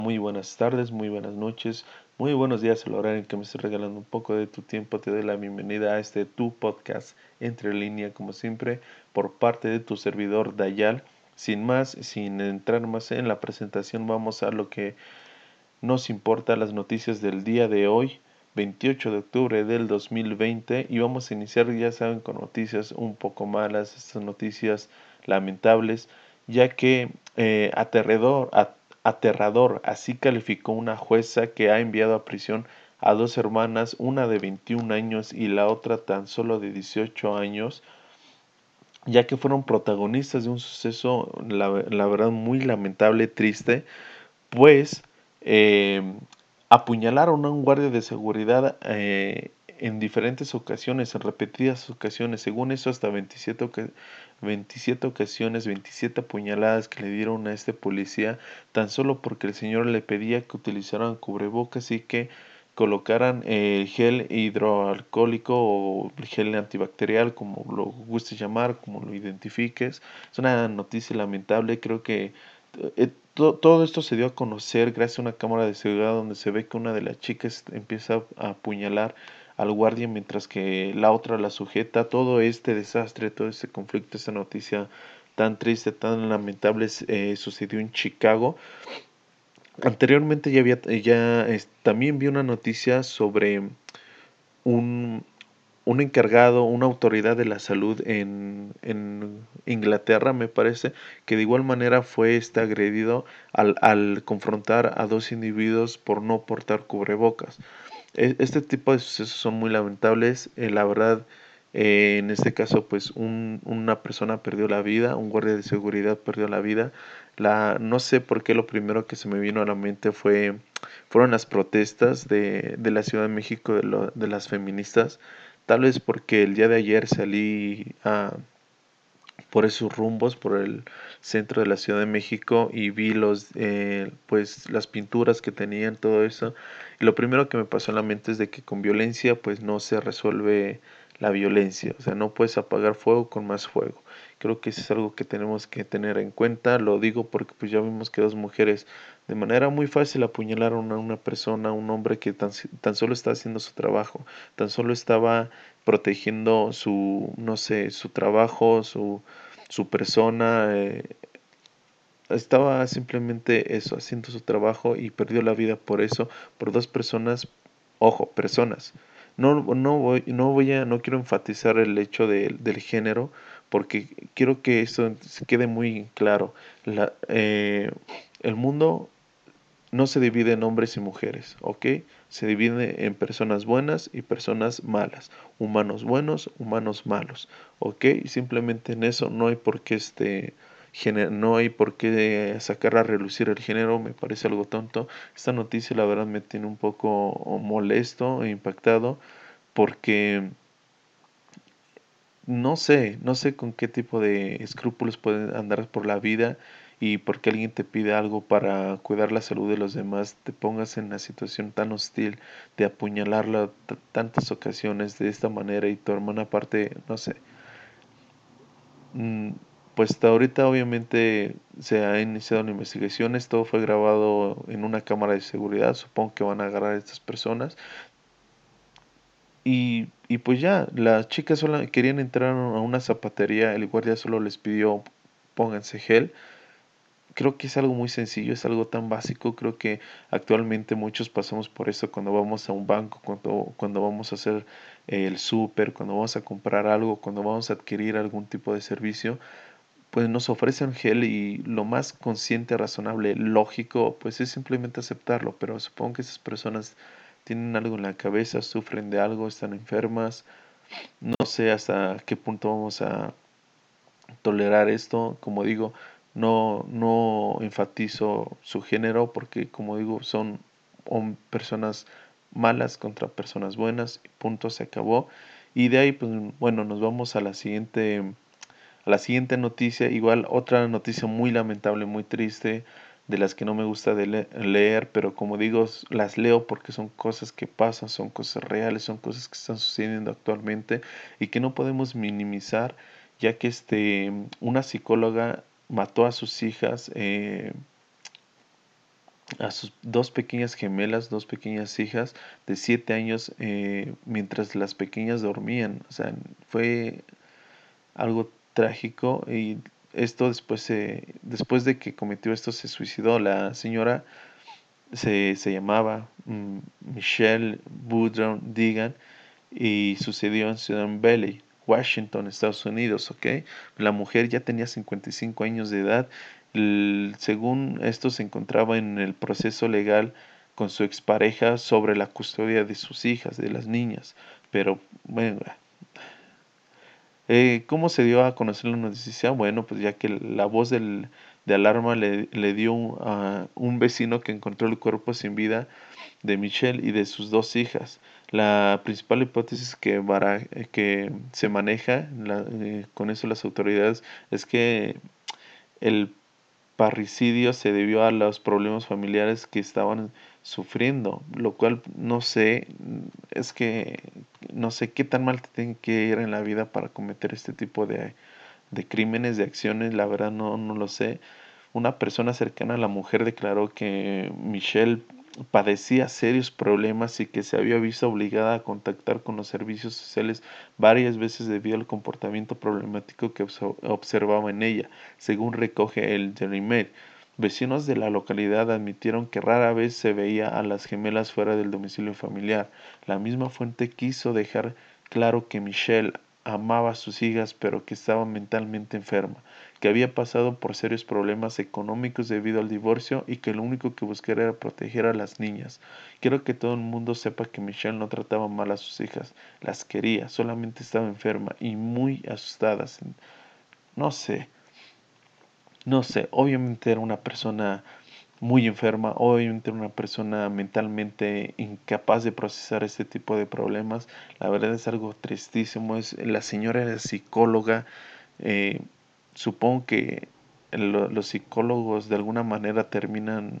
Muy buenas tardes, muy buenas noches, muy buenos días al horario en que me estés regalando un poco de tu tiempo. Te doy la bienvenida a este tu podcast entre línea, como siempre, por parte de tu servidor Dayal. Sin más, sin entrar más en la presentación, vamos a lo que nos importa, las noticias del día de hoy, 28 de octubre del 2020. Y vamos a iniciar, ya saben, con noticias un poco malas, estas noticias lamentables, ya que eh, aterrador, aterrador. Así calificó una jueza que ha enviado a prisión a dos hermanas, una de 21 años y la otra tan solo de 18 años, ya que fueron protagonistas de un suceso, la, verdad, muy lamentable, triste, pues eh, apuñalaron a un guardia de seguridad eh, en diferentes ocasiones, en repetidas ocasiones, según eso hasta 27, 27 ocasiones, 27 apuñaladas que le dieron a este policía, tan solo porque el señor le pedía que utilizaran cubrebocas y que colocaran el gel hidroalcohólico o gel antibacterial, como lo guste llamar, como lo identifiques. Es una noticia lamentable, creo que eh, todo esto se dio a conocer gracias a una cámara de seguridad donde se ve que una de las chicas empieza a apuñalar al guardia mientras que la otra la sujeta. Todo este desastre, todo este conflicto, esta noticia tan triste, tan lamentable eh, sucedió en Chicago. Anteriormente ya había, ya también vi una noticia sobre un, un encargado, una autoridad de la salud en, en, Inglaterra, me parece, que de igual manera fue este agredido al, al confrontar a dos individuos por no portar cubrebocas. E, este tipo de sucesos son muy lamentables. Eh, la verdad, eh, en este caso, pues un, una persona perdió la vida, un guardia de seguridad perdió la vida. La, no sé por qué lo primero que se me vino a la mente fue, fueron las protestas de, de la Ciudad de México de, lo, de las feministas. Tal vez porque el día de ayer salí a, por esos rumbos, por el centro de la Ciudad de México y vi los, eh, pues las pinturas que tenían, todo eso. Y lo primero que me pasó en la mente es de que con violencia pues no se resuelve la violencia, o sea, no puedes apagar fuego con más fuego. Creo que eso es algo que tenemos que tener en cuenta, lo digo porque pues ya vimos que dos mujeres de manera muy fácil apuñalaron a una persona, un hombre que tan, tan solo está haciendo su trabajo, tan solo estaba protegiendo su, no sé, su trabajo, su, su persona, eh, estaba simplemente eso, haciendo su trabajo y perdió la vida por eso, por dos personas, ojo, personas. No, no, voy, no voy a, no quiero enfatizar el hecho de, del género, porque quiero que eso se quede muy claro. La, eh, el mundo no se divide en hombres y mujeres, ¿ok? Se divide en personas buenas y personas malas, humanos buenos, humanos malos, ¿ok? Simplemente en eso no hay por qué este no hay por qué sacar a relucir el género, me parece algo tonto. Esta noticia la verdad me tiene un poco molesto e impactado porque no sé, no sé con qué tipo de escrúpulos pueden andar por la vida y porque alguien te pide algo para cuidar la salud de los demás, te pongas en una situación tan hostil de apuñalarla tantas ocasiones de esta manera y tu hermana aparte, no sé. Mm, pues hasta ahorita obviamente se ha iniciado la investigación, todo fue grabado en una cámara de seguridad, supongo que van a agarrar a estas personas. Y, y pues ya, las chicas solo querían entrar a una zapatería, el guardia solo les pidió pónganse gel. Creo que es algo muy sencillo, es algo tan básico, creo que actualmente muchos pasamos por eso cuando vamos a un banco, cuando, cuando vamos a hacer el súper, cuando vamos a comprar algo, cuando vamos a adquirir algún tipo de servicio, pues nos ofrecen gel y lo más consciente, razonable, lógico, pues es simplemente aceptarlo, pero supongo que esas personas tienen algo en la cabeza, sufren de algo, están enfermas, no sé hasta qué punto vamos a tolerar esto, como digo, no, no enfatizo su género porque, como digo, son personas malas contra personas buenas punto, se acabó. Y de ahí, pues bueno, nos vamos a la siguiente, a la siguiente noticia. Igual otra noticia muy lamentable, muy triste, de las que no me gusta de leer, pero como digo, las leo porque son cosas que pasan, son cosas reales, son cosas que están sucediendo actualmente y que no podemos minimizar, ya que este, una psicóloga mató a sus hijas eh, a sus dos pequeñas gemelas, dos pequeñas hijas de siete años, eh, mientras las pequeñas dormían. O sea, fue algo trágico y esto después, después de que cometió esto se suicidó. La señora se, llamaba mm, Michelle Woodrow Deegan y sucedió en Ciudad Valley, Washington, Estados Unidos, ¿ok? La mujer ya tenía 55 años de edad. según esto se encontraba en el proceso legal con su expareja sobre la custodia de sus hijas, de las niñas. Pero, bueno, eh, ¿cómo se dio a conocer la noticia? Bueno, pues ya que la voz del, de alarma le, dio a un vecino que encontró el cuerpo sin vida de Michelle y de sus dos hijas. La principal hipótesis que, que se maneja eh, con eso las autoridades es que el parricidio se debió a los problemas familiares que estaban sufriendo, lo cual no sé, es que no sé qué tan mal te tiene que ir en la vida para cometer este tipo de, de crímenes, de acciones, la verdad no, no lo sé. Una persona cercana a la mujer declaró que Michelle padecía serios problemas y que se había visto obligada a contactar con los servicios sociales varias veces debido al comportamiento problemático que observaba en ella, según recoge el Daily Mail. Vecinos de la localidad admitieron que rara vez se veía a las gemelas fuera del domicilio familiar. La misma fuente quiso dejar claro que Michelle amaba a sus hijas pero que estaba mentalmente enferma que había pasado por serios problemas económicos debido al divorcio y que lo único que buscaba era proteger a las niñas. Quiero que todo el mundo sepa que Michelle no trataba mal a sus hijas, las quería, solamente estaba enferma y muy asustada. No sé, no sé, obviamente era una persona muy enferma, obviamente una persona mentalmente incapaz de procesar este tipo de problemas. La verdad es algo tristísimo. Es, la señora era psicóloga. Eh, supongo que los psicólogos de alguna manera terminan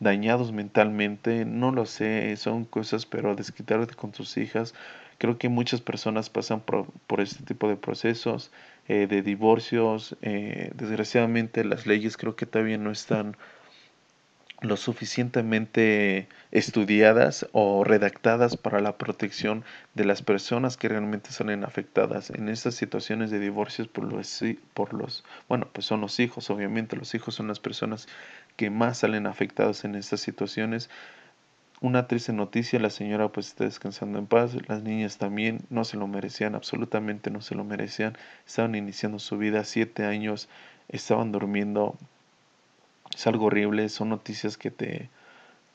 dañados mentalmente, no lo sé, son cosas, pero desquitarte con tus hijas, creo que muchas personas pasan por, este tipo de procesos, eh, de divorcios, eh, desgraciadamente las leyes creo que todavía no están lo suficientemente estudiadas o redactadas para la protección de las personas que realmente salen afectadas en estas situaciones de divorcios por los, por los bueno pues son los hijos obviamente los hijos son las personas que más salen afectadas en estas situaciones una triste noticia la señora pues está descansando en paz las niñas también no se lo merecían absolutamente no se lo merecían estaban iniciando su vida siete años estaban durmiendo es algo horrible, son noticias que te,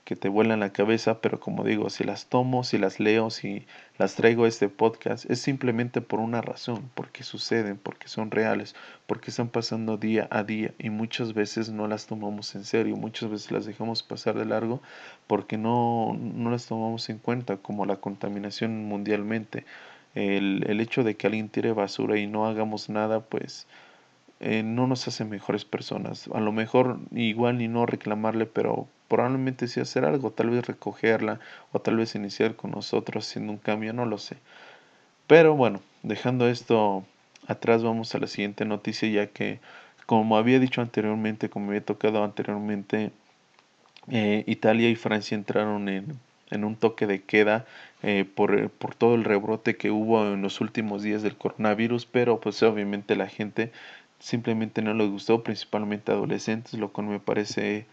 que te vuelan la cabeza, pero como digo, si las tomo, si las leo, si las traigo a este podcast, es simplemente por una razón, porque suceden, porque son reales, porque están pasando día a día y muchas veces no las tomamos en serio, muchas veces las dejamos pasar de largo porque no, no las tomamos en cuenta, como la contaminación mundialmente. El, el hecho de que alguien tire basura y no hagamos nada, pues eh, no nos hace mejores personas. A lo mejor igual ni no reclamarle, pero probablemente sí hacer algo, tal vez recogerla o tal vez iniciar con nosotros haciendo un cambio, no lo sé. Pero bueno, dejando esto atrás vamos a la siguiente noticia ya que como había dicho anteriormente, como había tocado anteriormente, eh, Italia y Francia entraron en, en un toque de queda eh, por, por, todo el rebrote que hubo en los últimos días del coronavirus, pero pues obviamente la gente simplemente no les gustó, principalmente adolescentes, lo cual me parece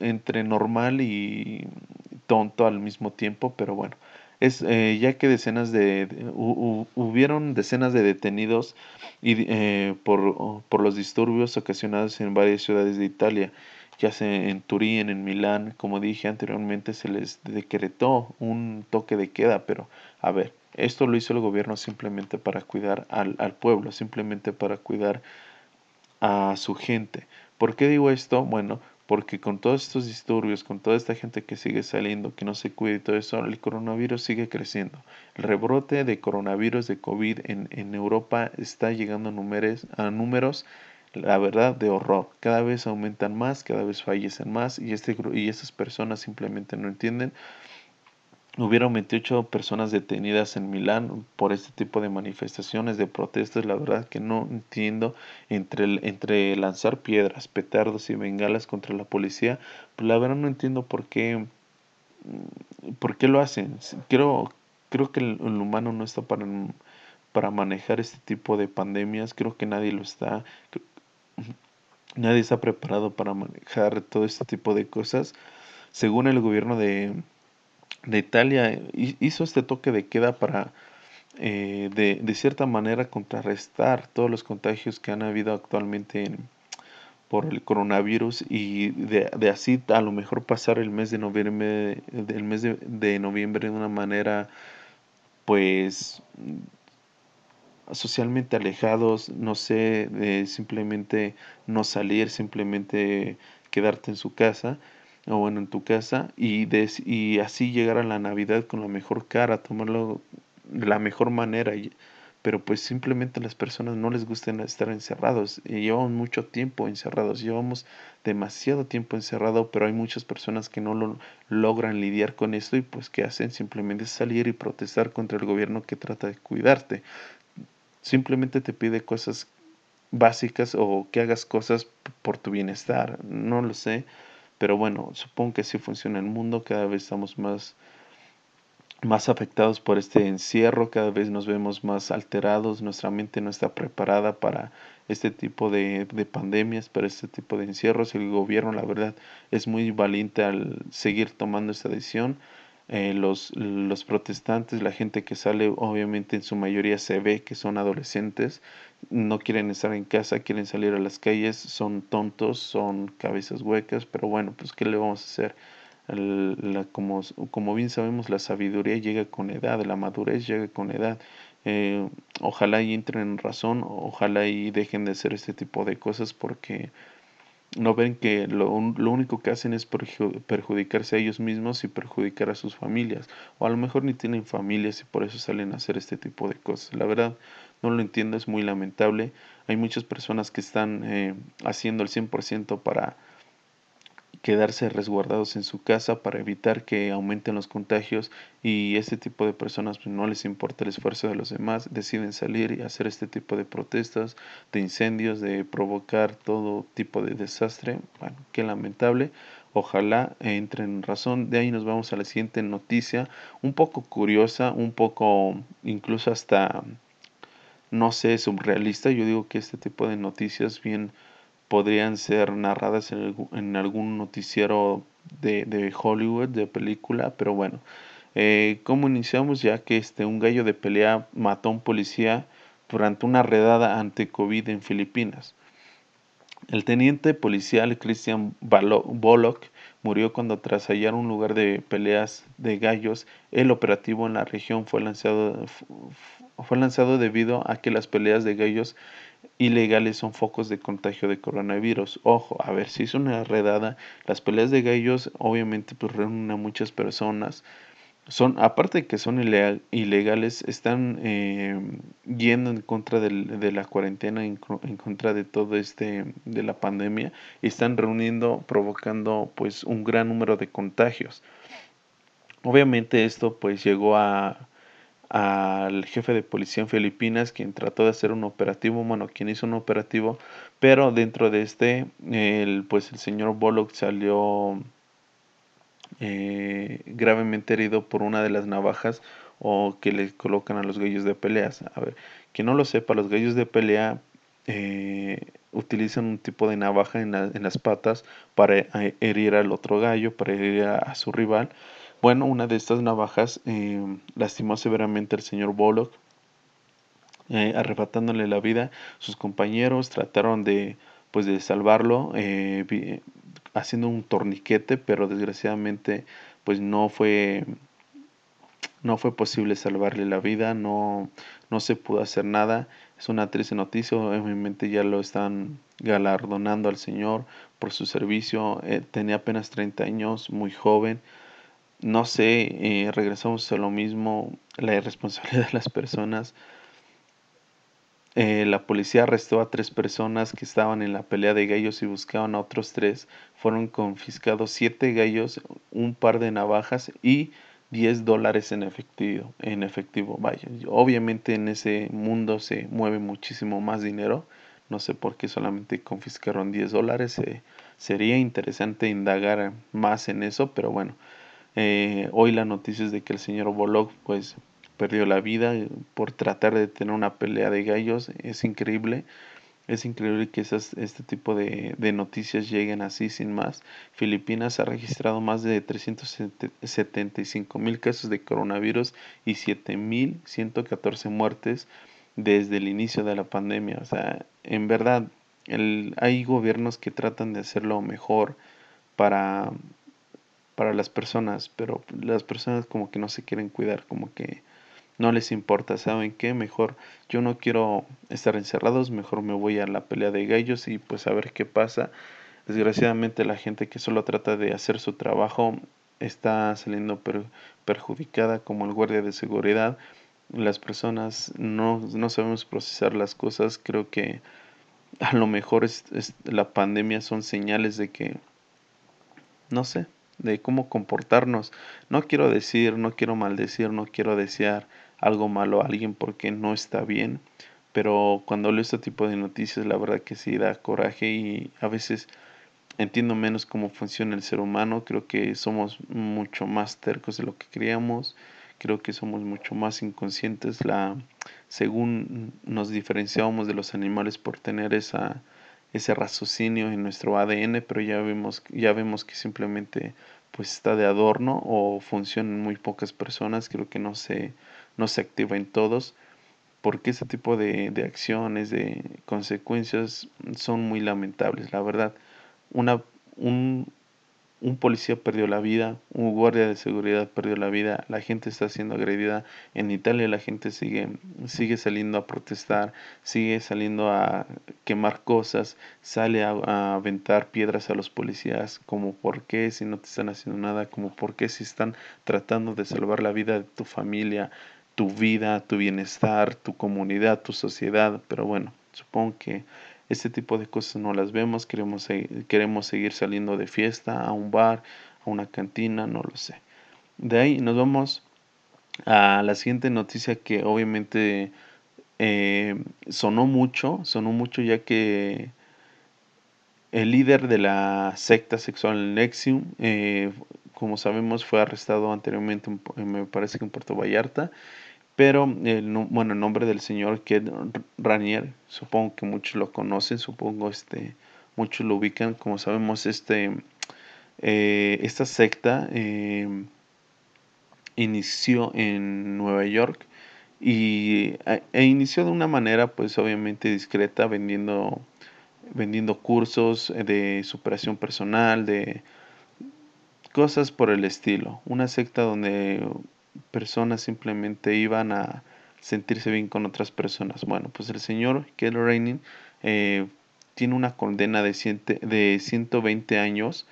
entre normal y tonto al mismo tiempo, pero bueno, es eh, ya que decenas de, hubieron decenas de detenidos y, eh, por, por, los disturbios ocasionados en varias ciudades de Italia, ya sea en Turín, en Milán, como dije anteriormente, se les decretó un toque de queda, pero a ver, esto lo hizo el gobierno simplemente para cuidar al, al pueblo, simplemente para cuidar a su gente. ¿Por qué digo esto? Bueno, porque con todos estos disturbios, con toda esta gente que sigue saliendo, que no se cuida y todo eso, el coronavirus sigue creciendo. El rebrote de coronavirus de COVID en, en Europa está llegando a números, a números, la verdad, de horror. Cada vez aumentan más, cada vez fallecen más y, este, y estas personas simplemente no entienden Hubieron 28 personas detenidas en Milán por este tipo de manifestaciones, de protestas. La verdad que no entiendo entre, entre lanzar piedras, petardos y bengalas contra la policía. Pues la verdad no entiendo por qué, mm, por qué lo hacen. Creo, creo que el, humano no está para, para manejar este tipo de pandemias. Creo que nadie lo está. Nadie está preparado para manejar todo este tipo de cosas. Según el gobierno de, de Italia hizo este toque de queda para eh, de, de, cierta manera contrarrestar todos los contagios que han habido actualmente en, por el coronavirus y de, de, así a lo mejor pasar el mes de noviembre el mes de, de noviembre de una manera pues socialmente alejados no sé de simplemente no salir simplemente quedarte en su casa o bueno, en tu casa y, y así llegar a la Navidad con la mejor cara, tomarlo de la mejor manera. pero pues simplemente las personas no les gusta estar encerrados. Y llevamos mucho tiempo encerrados, llevamos demasiado tiempo encerrado, pero hay muchas personas que no lo logran lidiar con esto y pues ¿qué hacen? Simplemente salir y protestar contra el gobierno que trata de cuidarte. Simplemente te pide cosas básicas o que hagas cosas por tu bienestar, no lo sé pero bueno, supongo que así funciona el mundo, cada vez estamos más, más afectados por este encierro, cada vez nos vemos más alterados, nuestra mente no está preparada para este tipo de, de pandemias, para este tipo de encierros. El gobierno, la verdad, es muy valiente al seguir tomando esta decisión eh, los, los protestantes, la gente que sale, obviamente en su mayoría se ve que son adolescentes, no quieren estar en casa, quieren salir a las calles, son tontos, son cabezas huecas, pero bueno, pues ¿qué le vamos a hacer? la, como, como bien sabemos, la sabiduría llega con edad, la madurez llega con edad. Eh, ojalá y entren en razón, ojalá y dejen de hacer este tipo de cosas porque no ven que lo, lo, único que hacen es perjudicarse a ellos mismos y perjudicar a sus familias. O a lo mejor ni tienen familias y por eso salen a hacer este tipo de cosas. La verdad, no lo entiendo, es muy lamentable. Hay muchas personas que están eh, haciendo el 100% para quedarse resguardados en su casa para evitar que aumenten los contagios y este tipo de personas pues, no les importa el esfuerzo de los demás, deciden salir y hacer este tipo de protestas, de incendios, de provocar todo tipo de desastre. Bueno, qué lamentable. Ojalá entren en razón. De ahí nos vamos a la siguiente noticia, un poco curiosa, un poco incluso hasta, no sé, surrealista. Yo digo que este tipo de noticias bien podrían ser narradas en, algún noticiero de, de, Hollywood, de película, pero bueno. Eh, ¿Cómo iniciamos? Ya que este, un gallo de pelea mató a un policía durante una redada ante COVID en Filipinas. El teniente policial Christian Bollock murió cuando tras hallar un lugar de peleas de gallos, el operativo en la región fue lanzado, fue lanzado debido a que las peleas de gallos ilegales son focos de contagio de coronavirus. Ojo, a ver, si es una redada, las peleas de gallos obviamente pues reúnen a muchas personas. Son, aparte de que son ilegales, están eh, yendo en contra de la cuarentena, en, en, contra de todo este, de la pandemia, y están reuniendo, provocando pues un gran número de contagios. Obviamente esto pues llegó a, al jefe de policía en Filipinas, quien trató de hacer un operativo, bueno, quien hizo un operativo, pero dentro de este, el, pues el señor Bullock salió eh, gravemente herido por una de las navajas o que le colocan a los gallos de peleas. A ver, que no lo sepa, los gallos de pelea eh, utilizan un tipo de navaja en, en, las patas para eh, herir al otro gallo, para herir a su rival. Bueno, una de estas navajas eh, lastimó severamente al señor Bullock, eh, arrebatándole la vida. Sus compañeros trataron de, pues, de salvarlo, eh, haciendo un torniquete, pero desgraciadamente, pues, no fue, no fue posible salvarle la vida, no, no se pudo hacer nada. Es una triste noticia, obviamente ya lo están galardonando al señor por su servicio. tenía apenas 30 años, muy joven no sé, eh, regresamos a lo mismo, la irresponsabilidad de las personas. Eh, la policía arrestó a tres personas que estaban en la pelea de gallos y buscaban a otros tres. Fueron confiscados siete gallos, un par de navajas y 10 dólares en efectivo, en efectivo, vaya. Obviamente en ese mundo se mueve muchísimo más dinero. No sé por qué solamente confiscaron 10 dólares. Eh, sería interesante indagar más en eso, pero bueno. Eh, hoy la noticia es de que el señor Bolog pues perdió la vida por tratar de tener una pelea de gallos. Es increíble. Es increíble que esas, este tipo de, de, noticias lleguen así sin más. Filipinas ha registrado más de 375 mil casos de coronavirus y 7.114 muertes desde el inicio de la pandemia. O sea, en verdad, el, hay gobiernos que tratan de hacerlo mejor para, para las personas, pero las personas como que no se quieren cuidar, como que no les importa, ¿saben qué? Mejor yo no quiero estar encerrados, mejor me voy a la pelea de gallos y pues a ver qué pasa. Desgraciadamente la gente que solo trata de hacer su trabajo está saliendo perjudicada como el guardia de seguridad. Las personas no, no sabemos procesar las cosas. Creo que a lo mejor es, la pandemia son señales de que, no sé, de cómo comportarnos. No quiero decir, no quiero maldecir, no quiero desear algo malo a alguien porque no está bien. Pero cuando leo este tipo de noticias, la verdad que sí da coraje y a veces entiendo menos cómo funciona el ser humano. Creo que somos mucho más tercos de lo que creíamos. Creo que somos mucho más inconscientes. La, según nos diferenciábamos de los animales por tener esa, ese raciocinio en nuestro ADN, pero ya vemos, ya vemos que simplemente pues está de adorno o funciona en muy pocas personas. Creo que no se no se activa en todos, porque ese tipo de, de acciones, de consecuencias son muy lamentables. La verdad, una, un, un policía perdió la vida, un guardia de seguridad perdió la vida, la gente está siendo agredida. En Italia la gente sigue, sigue saliendo a protestar, sigue saliendo a quemar cosas, sale a, aventar piedras a los policías, como por qué si no te están haciendo nada, como por qué si están tratando de salvar la vida de tu familia, tu vida, tu bienestar, tu comunidad, tu sociedad. Pero bueno, supongo que este tipo de cosas no las vemos, queremos, queremos seguir saliendo de fiesta, a un bar, a una cantina, no lo sé. De ahí nos vamos a la siguiente noticia que obviamente eh, sonó mucho, sonó mucho ya que el líder de la secta sexual Nexium, eh, como sabemos, fue arrestado anteriormente, me parece que en Puerto Vallarta, pero, el, bueno, el nombre del señor que Ranier, supongo que muchos lo conocen, supongo este, muchos lo ubican. Como sabemos, este, eh, esta secta eh, inició en Nueva York y e inició de una manera, pues obviamente discreta, vendiendo, vendiendo cursos de superación personal, de cosas por el estilo. Una secta donde personas simplemente iban a sentirse bien con otras personas. Bueno, pues el señor Kelly Raining eh, tiene una condena de, de 120 años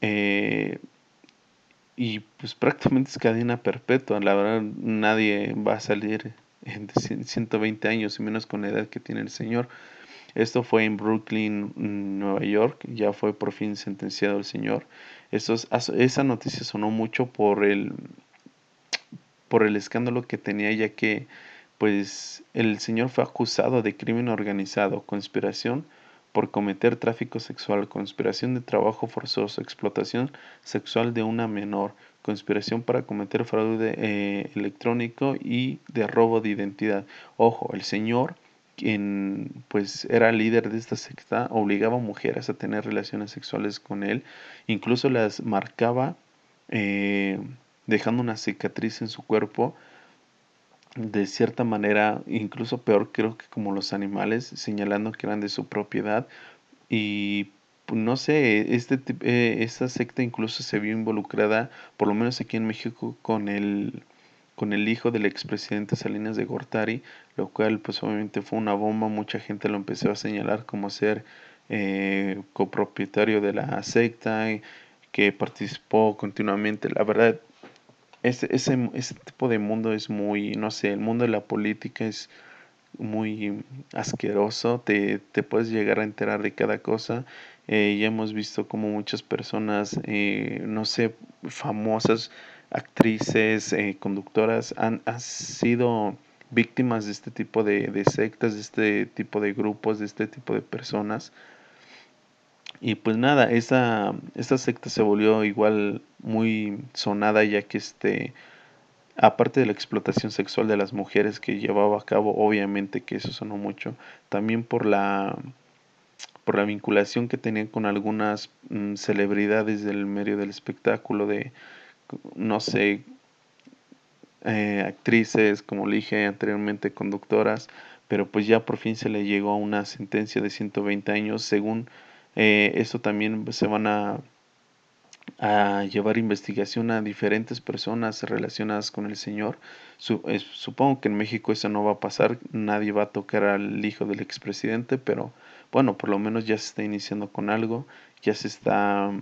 eh, y pues prácticamente es cadena perpetua. La verdad, nadie va a salir en 120 años, y menos con la edad que tiene el señor. Esto fue en Brooklyn, Nueva York. Ya fue por fin sentenciado el señor. esa noticia sonó mucho por el, por el escándalo que tenía ya que pues el señor fue acusado de crimen organizado, conspiración por cometer tráfico sexual, conspiración de trabajo forzoso, explotación sexual de una menor, conspiración para cometer fraude eh, electrónico y de robo de identidad. Ojo, el señor, quien pues era líder de esta secta, obligaba a mujeres a tener relaciones sexuales con él, incluso las marcaba eh, dejando una cicatriz en su cuerpo, de cierta manera, incluso peor creo que como los animales, señalando que eran de su propiedad. Y pues, no sé, este, eh, esta secta incluso se vio involucrada, por lo menos aquí en México, con el, con el hijo del expresidente Salinas de Gortari, lo cual pues obviamente fue una bomba, mucha gente lo empezó a señalar como ser eh, copropietario de la secta, que participó continuamente. La verdad, ese, ese, ese tipo de mundo es muy, no sé, el mundo de la política es muy asqueroso, te, te puedes llegar a enterar de cada cosa. Eh, ya hemos visto como muchas personas, eh, no sé, famosas, actrices, eh, conductoras han, sido víctimas de este tipo de, de, sectas, de este tipo de grupos, de este tipo de personas. Y pues nada, esta, secta se volvió igual muy sonada ya que este, aparte de la explotación sexual de las mujeres que llevaba a cabo, obviamente que eso sonó mucho, también por la por la vinculación que tenían con algunas mm, celebridades del medio del espectáculo, de, no sé, eh, actrices, como le dije anteriormente, conductoras, pero pues ya por fin se le llegó a una sentencia de 120 años, según eh, esto también se van a, a llevar investigación a diferentes personas relacionadas con el Señor. supongo que en México eso no va a pasar, nadie va a tocar al hijo del expresidente, pero bueno, por lo menos ya se está iniciando con algo, ya se está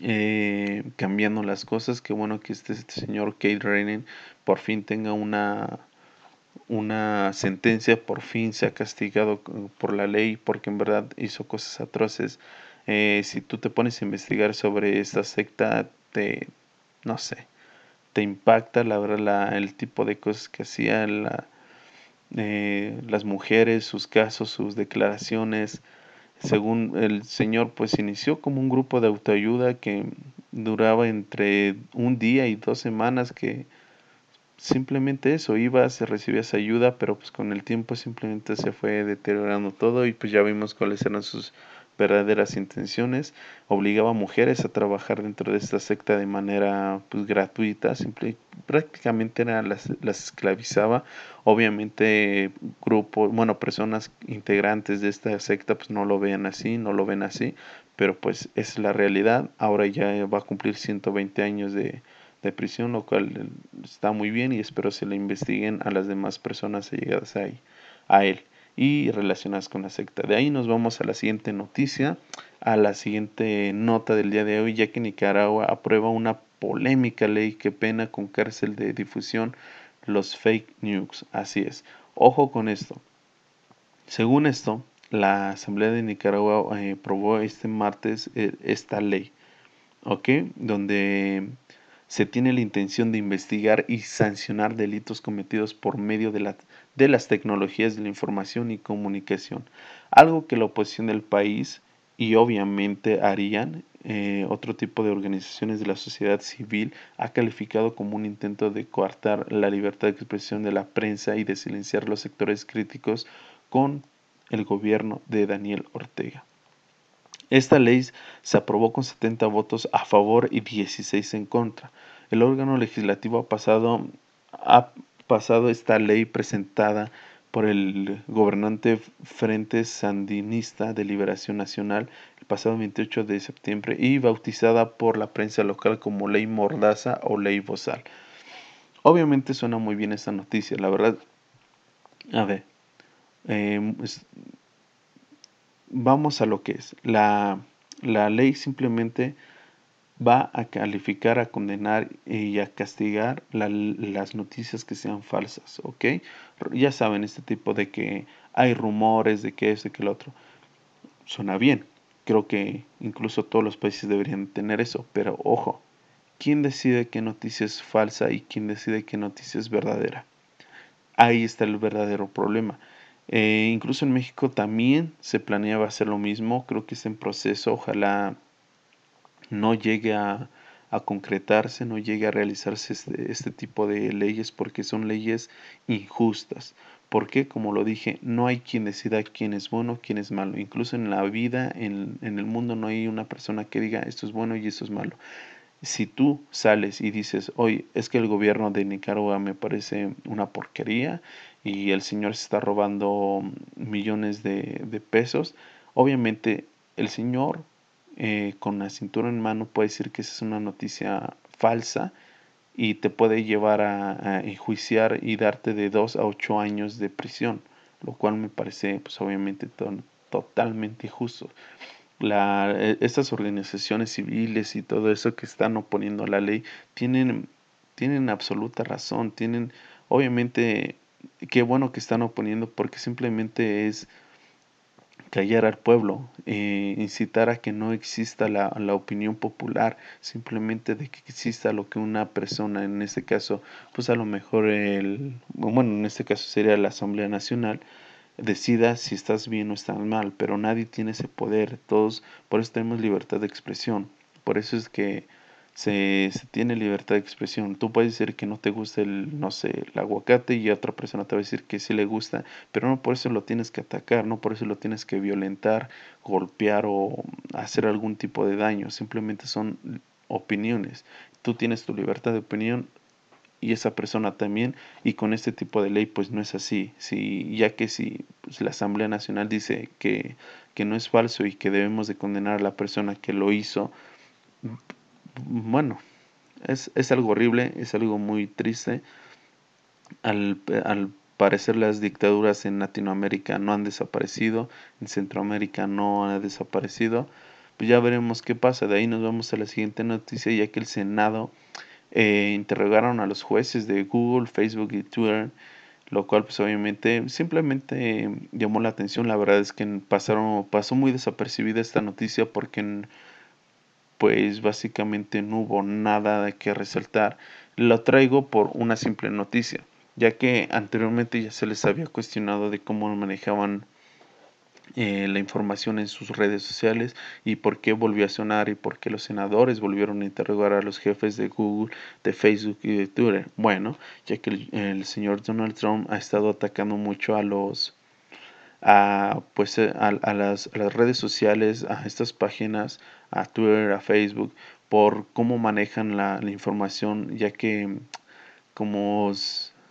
eh, cambiando las cosas. Qué bueno que este, este señor Kate Rainen por fin tenga una, una sentencia, por fin se ha castigado por la ley porque en verdad hizo cosas atroces. Eh, si tú te pones a investigar sobre esta secta, te, no sé, te impacta la verdad el tipo de cosas que hacía la, eh, las mujeres, sus casos, sus declaraciones. Según el Señor, pues inició como un grupo de autoayuda que duraba entre un día y dos semanas que simplemente eso, ibas, recibías ayuda, pero pues con el tiempo simplemente se fue deteriorando todo y pues ya vimos cuáles eran sus verdaderas intenciones, obligaba a mujeres a trabajar dentro de esta secta de manera pues, gratuita, simple, prácticamente era, las, las esclavizaba. Obviamente grupos, bueno, personas integrantes de esta secta pues no lo vean así, no lo ven así, pero pues es la realidad. Ahora ya va a cumplir 120 años de, de prisión, lo cual está muy bien y espero se le investiguen a las demás personas allegadas ahí, a él y relacionadas con la secta. De ahí nos vamos a la siguiente noticia, a la siguiente nota del día de hoy, ya que Nicaragua aprueba una polémica ley que pena con cárcel de difusión los fake news. Así es. Ojo con esto. Según esto, la Asamblea de Nicaragua eh, aprobó este martes eh, esta ley, ¿ok? Donde se tiene la intención de investigar y sancionar delitos cometidos por medio de, la, de las tecnologías de la información y comunicación, algo que la oposición del país y obviamente harían eh, otro tipo de organizaciones de la sociedad civil ha calificado como un intento de coartar la libertad de expresión de la prensa y de silenciar los sectores críticos con el gobierno de Daniel Ortega. Esta ley se aprobó con 70 votos a favor y 16 en contra. El órgano legislativo ha pasado, ha pasado esta ley presentada por el gobernante Frente Sandinista de Liberación Nacional el pasado 28 de septiembre y bautizada por la prensa local como Ley Mordaza o Ley Bozal. Obviamente suena muy bien esta noticia, la verdad. A ver, eh, vamos a lo que es. La, la ley simplemente va a calificar, a condenar y a castigar las noticias que sean falsas, ¿ok? Ya saben, este tipo de que hay rumores de que esto y que el otro. Suena bien. Creo que incluso todos los países deberían tener eso, pero ojo, ¿quién decide qué noticia es falsa y quién decide qué noticia es verdadera? Ahí está el verdadero problema. Eh, incluso en México también se planeaba hacer lo mismo, creo que es en proceso, ojalá no llegue a, concretarse, no llegue a realizarse este, este, tipo de leyes porque son leyes injustas. Porque, como lo dije, no hay quien decida quién es bueno, quién es malo. Incluso en la vida, en, en el mundo, no hay una persona que diga esto es bueno y esto es malo si tú sales y dices, oye, es que el gobierno de Nicaragua me parece una porquería y el señor se está robando millones de, de pesos, obviamente el señor eh, con la cintura en mano puede decir que esa es una noticia falsa y te puede llevar a, enjuiciar y darte de dos a ocho años de prisión, lo cual me parece pues obviamente totalmente injusto. La, e, estas organizaciones civiles y todo eso que están oponiendo a la ley tienen, tienen absoluta razón, tienen obviamente qué bueno que están oponiendo porque simplemente es callar al pueblo, eh, incitar a que no exista la, la, opinión popular, simplemente de que exista lo que una persona, en este caso, pues a lo mejor el, bueno, en este caso sería la Asamblea Nacional, decida si estás bien o estás mal, pero nadie tiene ese poder, todos, por eso tenemos libertad de expresión, por eso es que se, se, tiene libertad de expresión. Tú puedes decir que no te gusta el, no sé, el aguacate y otra persona te va a decir que sí le gusta, pero no por eso lo tienes que atacar, no por eso lo tienes que violentar, golpear o hacer algún tipo de daño. Simplemente son opiniones. Tú tienes tu libertad de opinión y esa persona también y con este tipo de ley pues no es así. Si, ya que si pues, la Asamblea Nacional dice que, que no es falso y que debemos de condenar a la persona que lo hizo, bueno, es, es, algo horrible, es algo muy triste. Al, al, parecer las dictaduras en Latinoamérica no han desaparecido, en Centroamérica no ha desaparecido. Pues ya veremos qué pasa. De ahí nos vamos a la siguiente noticia, ya que el Senado eh, interrogaron a los jueces de Google, Facebook y Twitter, lo cual pues obviamente simplemente llamó la atención. La verdad es que pasaron, pasó muy desapercibida esta noticia porque pues básicamente no hubo nada de que resaltar. Lo traigo por una simple noticia, ya que anteriormente ya se les había cuestionado de cómo manejaban eh, la información en sus redes sociales y por qué volvió a sonar y por qué los senadores volvieron a interrogar a los jefes de Google, de Facebook y de Twitter. Bueno, ya que el, el señor Donald Trump ha estado atacando mucho a los a, pues, a, a, las, las, redes sociales, a estas páginas, a Twitter, a Facebook, por cómo manejan la, la información, ya que como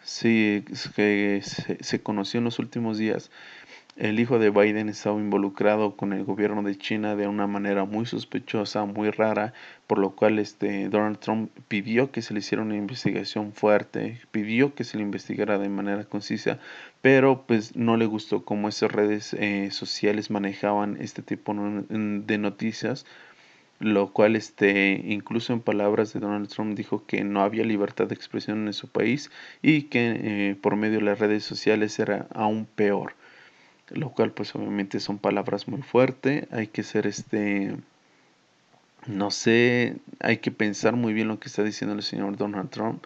sí, se, se, conoció en los últimos días, el hijo de Biden estaba involucrado con el gobierno de China de una manera muy sospechosa, muy rara, por lo cual este Donald Trump pidió que se le hiciera una investigación fuerte, pidió que se le investigara de manera concisa, pero pues no le gustó cómo esas redes eh, sociales manejaban este tipo de noticias, lo cual este incluso en palabras de Donald Trump dijo que no había libertad de expresión en su país y que eh, por medio de las redes sociales era aún peor lo cual pues obviamente son palabras muy fuertes, hay que ser este, no sé, hay que pensar muy bien lo que está diciendo el señor Donald Trump.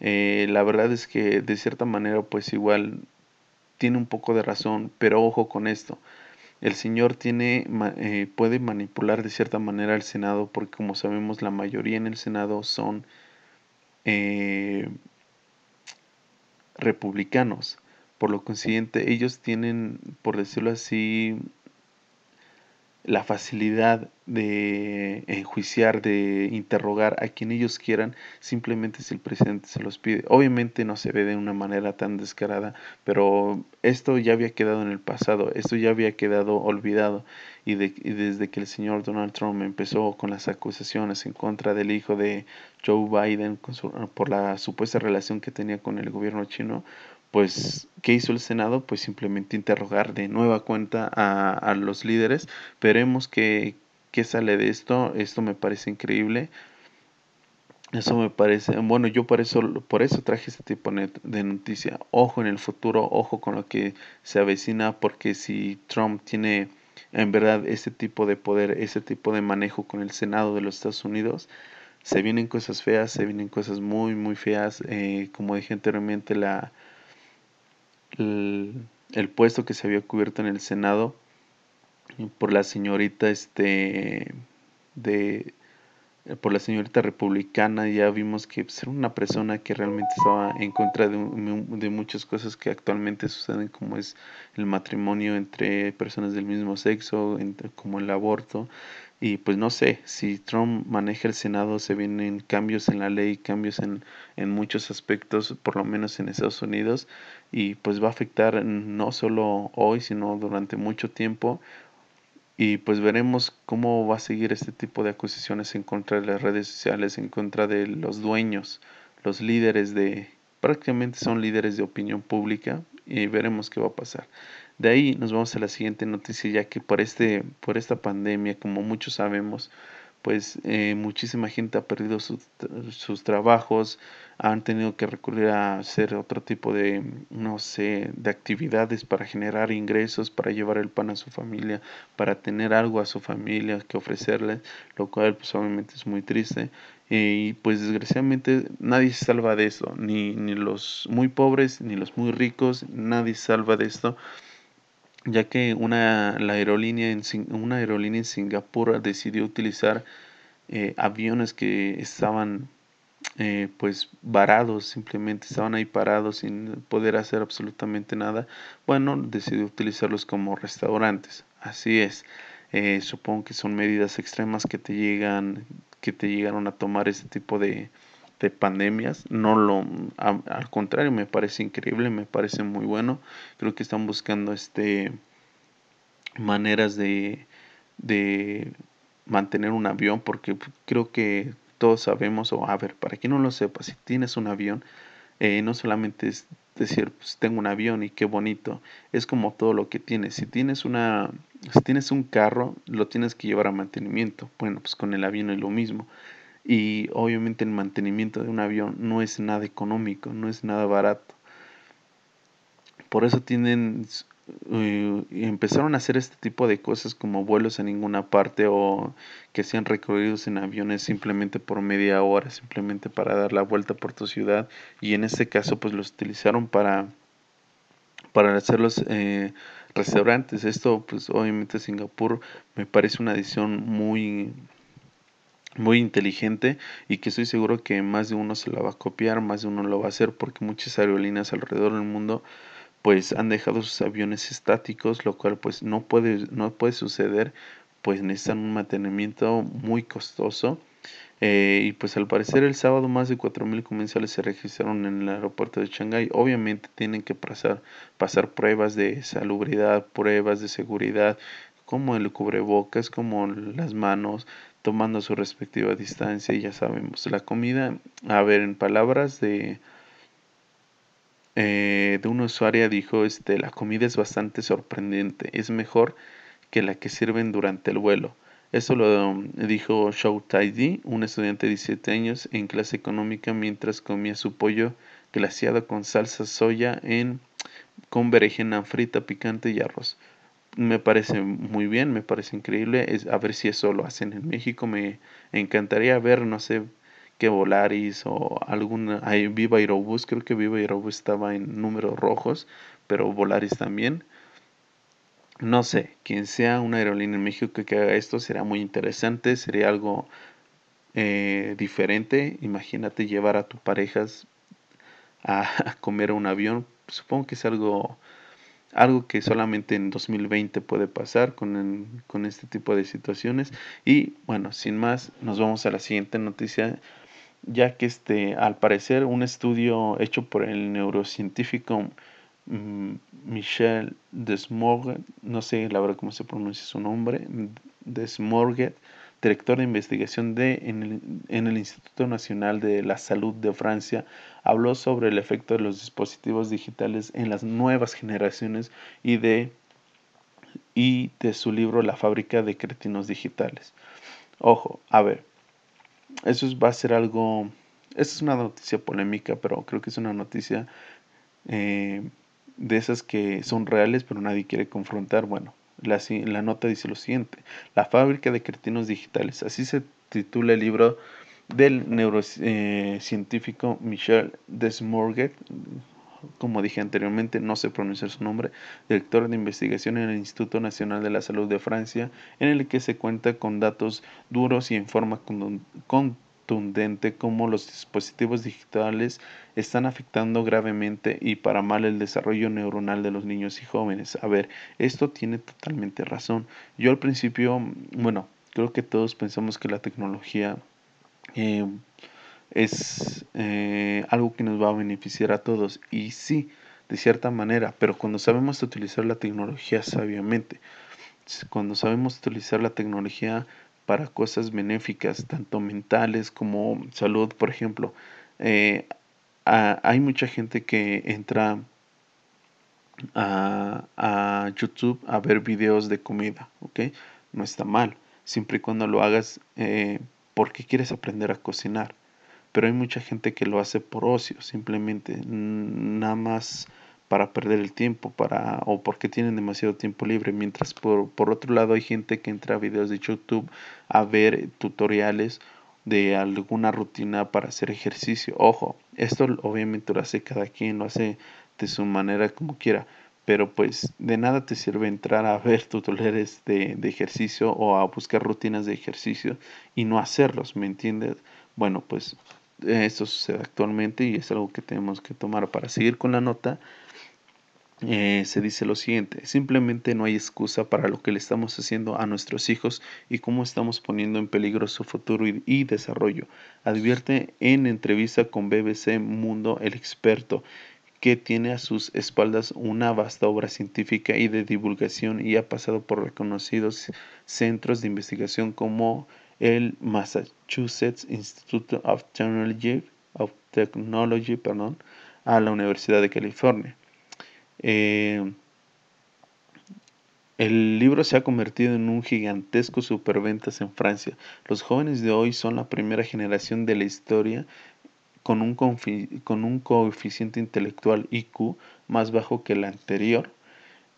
Eh, la verdad es que de cierta manera pues igual tiene un poco de razón, pero ojo con esto. El señor tiene, eh, puede manipular de cierta manera al Senado porque como sabemos la mayoría en el Senado son eh, republicanos. Por lo consiguiente, ellos tienen, por decirlo así, la facilidad de enjuiciar, de interrogar a quien ellos quieran, simplemente si el presidente se los pide. Obviamente no se ve de una manera tan descarada, pero esto ya había quedado en el pasado, esto ya había quedado olvidado. Y, de, y desde que el señor Donald Trump empezó con las acusaciones en contra del hijo de Joe Biden por la supuesta relación que tenía con el gobierno chino, pues, ¿qué hizo el Senado? Pues simplemente interrogar de nueva cuenta a, a los líderes. Veremos qué, qué sale de esto. Esto me parece increíble. Eso me parece, bueno, yo por eso, por eso traje este tipo de noticia. Ojo en el futuro, ojo con lo que se avecina, porque si Trump tiene en verdad ese tipo de poder, ese tipo de manejo con el Senado de los Estados Unidos, se vienen cosas feas, se vienen cosas muy, muy feas. Eh, como dije anteriormente, la, el, puesto que se había cubierto en el Senado por la señorita este de por la señorita republicana. Ya vimos que pues, era una persona que realmente estaba en contra de, de, muchas cosas que actualmente suceden como es el matrimonio entre personas del mismo sexo como el aborto y pues no sé, si Trump maneja el Senado se vienen cambios en la ley, cambios en, en muchos aspectos, por lo menos en Estados Unidos, y pues va a afectar no solo hoy, sino durante mucho tiempo. Y pues veremos cómo va a seguir este tipo de acusaciones en contra de las redes sociales, en contra de los dueños, los líderes de, prácticamente son líderes de opinión pública, y veremos qué va a pasar. De ahí nos vamos a la siguiente noticia, ya que por, este, por esta pandemia, como muchos sabemos, pues eh, muchísima gente ha perdido sus trabajos, han tenido que recurrir a hacer otro tipo de, no sé, de actividades para generar ingresos, para llevar el pan a su familia, para tener algo a su familia que ofrecerles, lo cual pues obviamente es muy triste. Y pues desgraciadamente nadie se salva de eso, ni, ni los muy pobres, ni los muy ricos, nadie se salva de esto ya que una, la aerolínea en, una aerolínea en Singapur decidió utilizar eh, aviones que estaban eh, pues varados, simplemente estaban ahí parados sin poder hacer absolutamente nada, bueno, decidió utilizarlos como restaurantes. Así es. Eh, supongo que son medidas extremas que te llegan, que te llegaron a tomar este tipo de, de pandemias. No lo, al contrario, me parece increíble, me parece muy bueno. Creo que están buscando este maneras de, de mantener un avión, porque creo que todos sabemos, o a ver, para quien no lo sepa, si tienes un avión, eh, no solamente es decir, pues tengo un avión y qué bonito, es como todo lo que tienes. Si tienes una, si tienes un carro, lo tienes que llevar a mantenimiento. Bueno, pues con el avión es lo mismo. Y obviamente el mantenimiento de un avión no es nada económico, no es nada barato. Por eso tienen eh, empezaron a hacer este tipo de cosas como vuelos a ninguna parte o que sean recorridos en aviones simplemente por media hora, simplemente para dar la vuelta por tu ciudad y en este caso pues los utilizaron para para hacer los eh, restaurantes. Esto pues obviamente Singapur me parece una decisión muy muy inteligente y que estoy seguro que más de uno se la va a copiar, más de uno lo va a hacer porque muchas aerolíneas alrededor del mundo pues han dejado sus aviones estáticos, lo cual pues no puede, no puede suceder, pues necesitan un mantenimiento muy costoso. Eh, y pues al parecer el sábado más de 4.000 comensales se registraron en el aeropuerto de Shanghái. Obviamente tienen que pasar, pasar pruebas de salubridad, pruebas de seguridad, como el cubrebocas, como las manos, tomando su respectiva distancia. Y ya sabemos, la comida, a ver, en palabras de eh, de una usuaria dijo, este, la comida es bastante sorprendente, es mejor que la que sirven durante el vuelo. Eso lo um, dijo Shou Taidi, un estudiante de 17 años en clase económica mientras comía su pollo glaciado con salsa soya en, con berenjena frita, picante y arroz. Me parece muy bien, me parece increíble. Es, a ver si eso lo hacen en México. Me encantaría ver, no sé, que Volaris o alguna, hay Viva Aerobús, creo que Viva Aerobús estaba en números rojos, pero Volaris también. No sé, quien sea una aerolínea en México que haga esto será muy interesante, sería algo eh, diferente. Imagínate llevar a tus parejas a, comer un avión. Supongo que es algo, algo que solamente en 2020 puede pasar con, con este tipo de situaciones. Y bueno, sin más, nos vamos a la siguiente noticia ya que este, al parecer un estudio hecho por el neurocientífico mm, Michel Desmorget, no sé la verdad cómo se pronuncia su nombre, Desmorget, director de investigación de, en, el, Instituto Nacional de la Salud de Francia, habló sobre el efecto de los dispositivos digitales en las nuevas generaciones y de, y de su libro La fábrica de cretinos digitales. Ojo, a ver, eso va a ser algo, esa es una noticia polémica, pero creo que es una noticia eh, de esas que son reales, pero nadie quiere confrontar. Bueno, la, la nota dice lo siguiente, la fábrica de cretinos digitales, así se titula el libro del neurocientífico Michel Desmorget, como dije anteriormente, no sé pronunciar su nombre, director de investigación en el Instituto Nacional de la Salud de Francia, en el que se cuenta con datos duros y en forma contundente cómo los dispositivos digitales están afectando gravemente y para mal el desarrollo neuronal de los niños y jóvenes. A ver, esto tiene totalmente razón. Yo al principio, bueno, creo que todos pensamos que la tecnología eh, es eh, algo que nos va a beneficiar a todos. Y sí, de cierta manera, pero cuando sabemos utilizar la tecnología sabiamente, cuando sabemos utilizar la tecnología para cosas benéficas, tanto mentales como salud, por ejemplo, eh, hay mucha gente que entra a, a, YouTube a ver videos de comida, ¿ok? No está mal, siempre y cuando lo hagas eh, porque quieres aprender a cocinar. Pero hay mucha gente que lo hace por ocio, simplemente, nada más para perder el tiempo para o porque tienen demasiado tiempo libre mientras por, por otro lado hay gente que entra a videos de YouTube a ver tutoriales de alguna rutina para hacer ejercicio. Ojo esto obviamente lo hace cada quien lo hace de su manera como quiera pero pues de nada te sirve entrar a ver tutoriales de, de ejercicio o a buscar rutinas de ejercicio y no hacerlos me entiendes bueno pues esto sucede actualmente y es algo que tenemos que tomar para seguir con la nota eh, se dice lo siguiente, simplemente no hay excusa para lo que le estamos haciendo a nuestros hijos y cómo estamos poniendo en peligro su futuro y, desarrollo. Advierte en entrevista con BBC Mundo el experto que tiene a sus espaldas una vasta obra científica y de divulgación y ha pasado por reconocidos centros de investigación como el Massachusetts Institute of Technology, of Technology perdón, a la Universidad de California. Eh, el libro se ha convertido en un gigantesco superventas en Francia. Los jóvenes de hoy son la primera generación de la historia con un, con un coeficiente intelectual IQ más bajo que el anterior.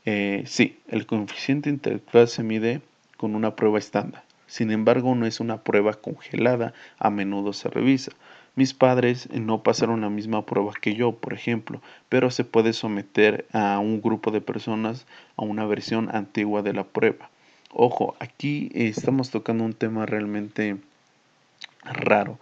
Eh, sí, el coeficiente intelectual se mide con una prueba estándar. Sin embargo, no es una prueba congelada, a menudo se revisa. Mis padres no pasaron la misma prueba que yo, por ejemplo, pero se puede someter a un grupo de personas a una versión antigua de la prueba. Ojo, aquí estamos tocando un tema realmente raro.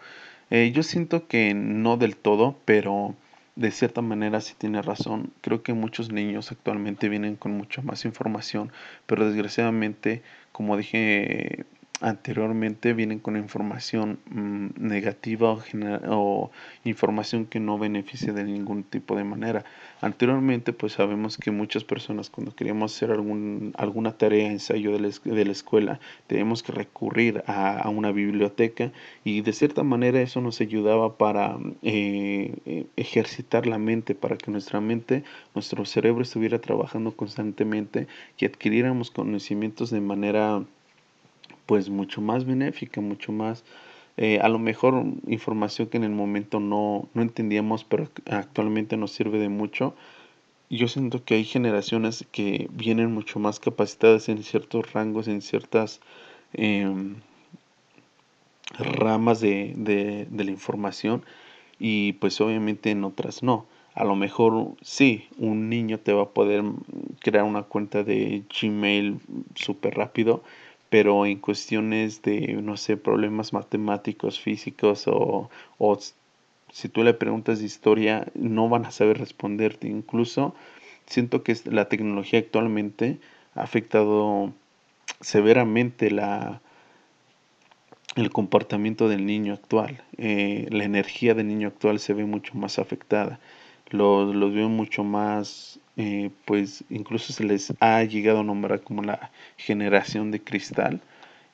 Eh, yo siento que no del todo, pero de cierta manera sí tiene razón. Creo que muchos niños actualmente vienen con mucha más información, pero desgraciadamente, como dije anteriormente vienen con información mm, negativa o, o, información que no beneficia de ningún tipo de manera. Anteriormente pues sabemos que muchas personas cuando queríamos hacer algún, alguna tarea, ensayo de la, de la escuela, tenemos que recurrir a, una biblioteca y de cierta manera eso nos ayudaba para eh, eh, ejercitar la mente, para que nuestra mente, nuestro cerebro estuviera trabajando constantemente y adquiriéramos conocimientos de manera pues mucho más benéfica, mucho más, eh, a lo mejor información que en el momento no, no entendíamos, pero actualmente nos sirve de mucho. Yo siento que hay generaciones que vienen mucho más capacitadas en ciertos rangos, en ciertas em, ramas de, de, de la información y pues obviamente en otras no. A lo mejor sí, un niño te va a poder crear una cuenta de Gmail súper rápido, pero en cuestiones de, no sé, problemas matemáticos, físicos o, o si tú le preguntas de historia, no van a saber responderte. Incluso siento que la tecnología actualmente ha afectado severamente la, el comportamiento del niño actual. Eh, la energía del niño actual se ve mucho más afectada. Los, los veo mucho más eh, pues incluso se les ha llegado a nombrar como la generación de cristal.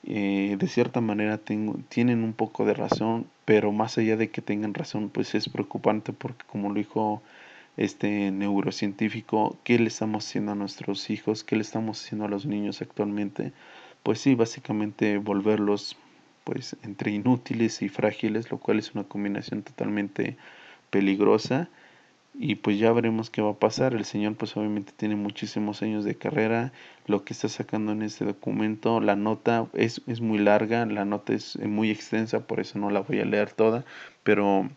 Eh, de cierta manera tengo, tienen un poco de razón, pero más allá de que tengan razón, pues es preocupante porque como lo dijo este neurocientífico, ¿qué le estamos haciendo a nuestros hijos? ¿Qué le estamos haciendo a los niños actualmente? Pues sí, básicamente volverlos pues entre inútiles y frágiles, lo cual es una combinación totalmente peligrosa y pues ya veremos qué va a pasar. El señor pues obviamente tiene muchísimos años de carrera, lo que está sacando en este documento, la nota es, es muy larga, la nota es muy extensa, por eso no la voy a leer toda, pero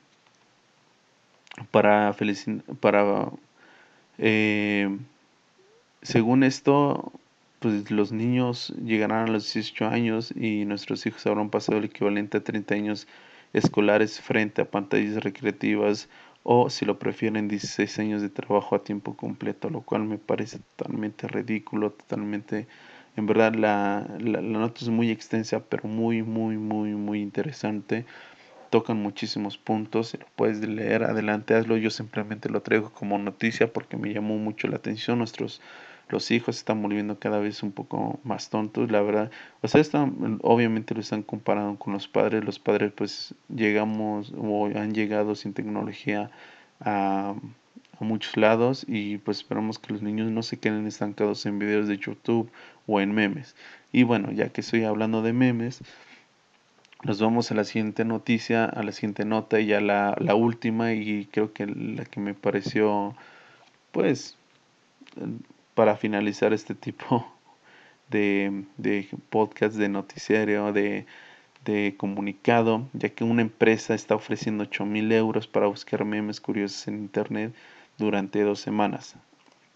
para para eh, según esto pues los niños llegarán a los 18 años y nuestros hijos habrán pasado el equivalente a 30 años escolares frente a pantallas recreativas o si lo prefieren 16 años de trabajo a tiempo completo, lo cual me parece totalmente ridículo, totalmente, en verdad la, la, nota es muy extensa, pero muy, muy, muy, muy interesante. Tocan muchísimos puntos, si lo puedes leer, adelante, hazlo. Yo simplemente lo traigo como noticia porque me llamó mucho la atención. Nuestros los hijos están volviendo cada vez un poco más tontos, la verdad. O sea, están, obviamente lo están comparando con los padres. Los padres pues llegamos o han llegado sin tecnología a, a muchos lados y pues esperamos que los niños no se queden estancados en videos de YouTube o en memes. Y bueno, ya que estoy hablando de memes, nos vamos a la siguiente noticia, a la siguiente nota y ya la, la última y creo que la que me pareció pues para finalizar este tipo de, de podcast de noticiario, de, de comunicado, ya que una empresa está ofreciendo 8 mil euros para buscar memes curiosos en internet durante dos semanas.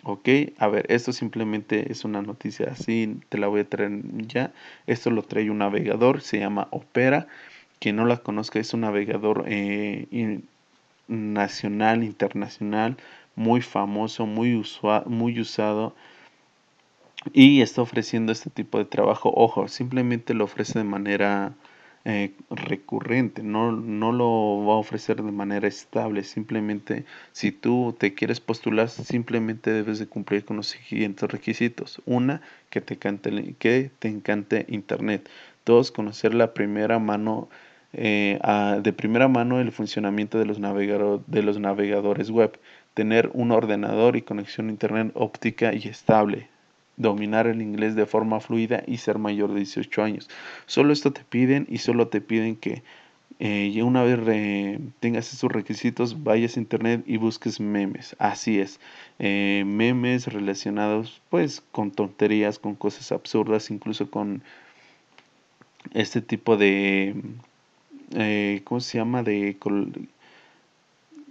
Ok, a ver, esto simplemente es una noticia así, te la voy a traer ya. Esto lo trae un navegador, se llama Opera. Quien no la conozca es un navegador eh, nacional, internacional, muy famoso, muy, muy usado y está ofreciendo este tipo de trabajo. Ojo, simplemente lo ofrece de manera eh, recurrente, no, no lo va a ofrecer de manera estable, simplemente si tú te quieres postular, simplemente debes de cumplir con los siguientes requisitos. Una, que te, cante, que te encante Internet. Dos, conocer la primera mano, eh, de primera mano el funcionamiento de los, de los navegadores web. Tener un ordenador y conexión a Internet óptica y estable dominar el inglés de forma fluida y ser mayor de 18 años. Solo esto te piden y solo te piden que eh, una vez tengas esos requisitos, vayas a internet y busques memes. Así es, eh, memes relacionados pues con tonterías, con cosas absurdas, incluso con este tipo de, eh, ¿cómo se llama? De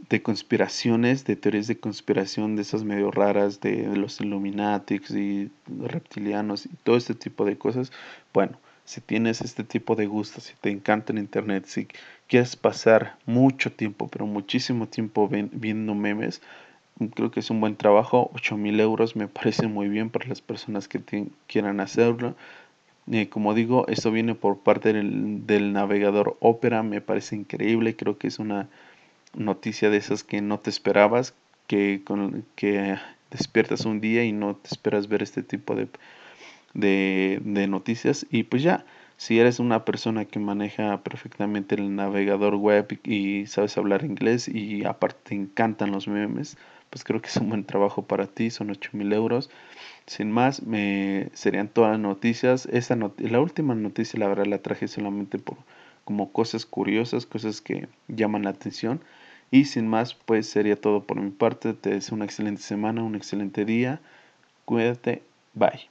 de conspiraciones, de teorías de conspiración, de esas medio raras, de, los Illuminatics y reptilianos y todo este tipo de cosas. Bueno, si tienes este tipo de gustos, si te encanta el Internet, si quieres pasar mucho tiempo, pero muchísimo tiempo viendo memes, creo que es un buen trabajo. 8 mil euros me parece muy bien para las personas que quieran hacerlo. Eh, como digo, esto viene por parte del, del navegador Opera, me parece increíble, creo que es una noticia de esas que no te esperabas, que, con, que despiertas un día y no te esperas ver este tipo de, de, de noticias. Y pues ya, si eres una persona que maneja perfectamente el navegador web y sabes hablar inglés y aparte te encantan los memes, pues creo que es un buen trabajo para ti, son 8 mil euros. Sin más, me serían todas las noticias. Esta la última noticia, la verdad, la traje solamente por como cosas curiosas, cosas que llaman la atención. Y sin más, pues sería todo por mi parte. Te deseo una excelente semana, un excelente día. Cuídate. Bye.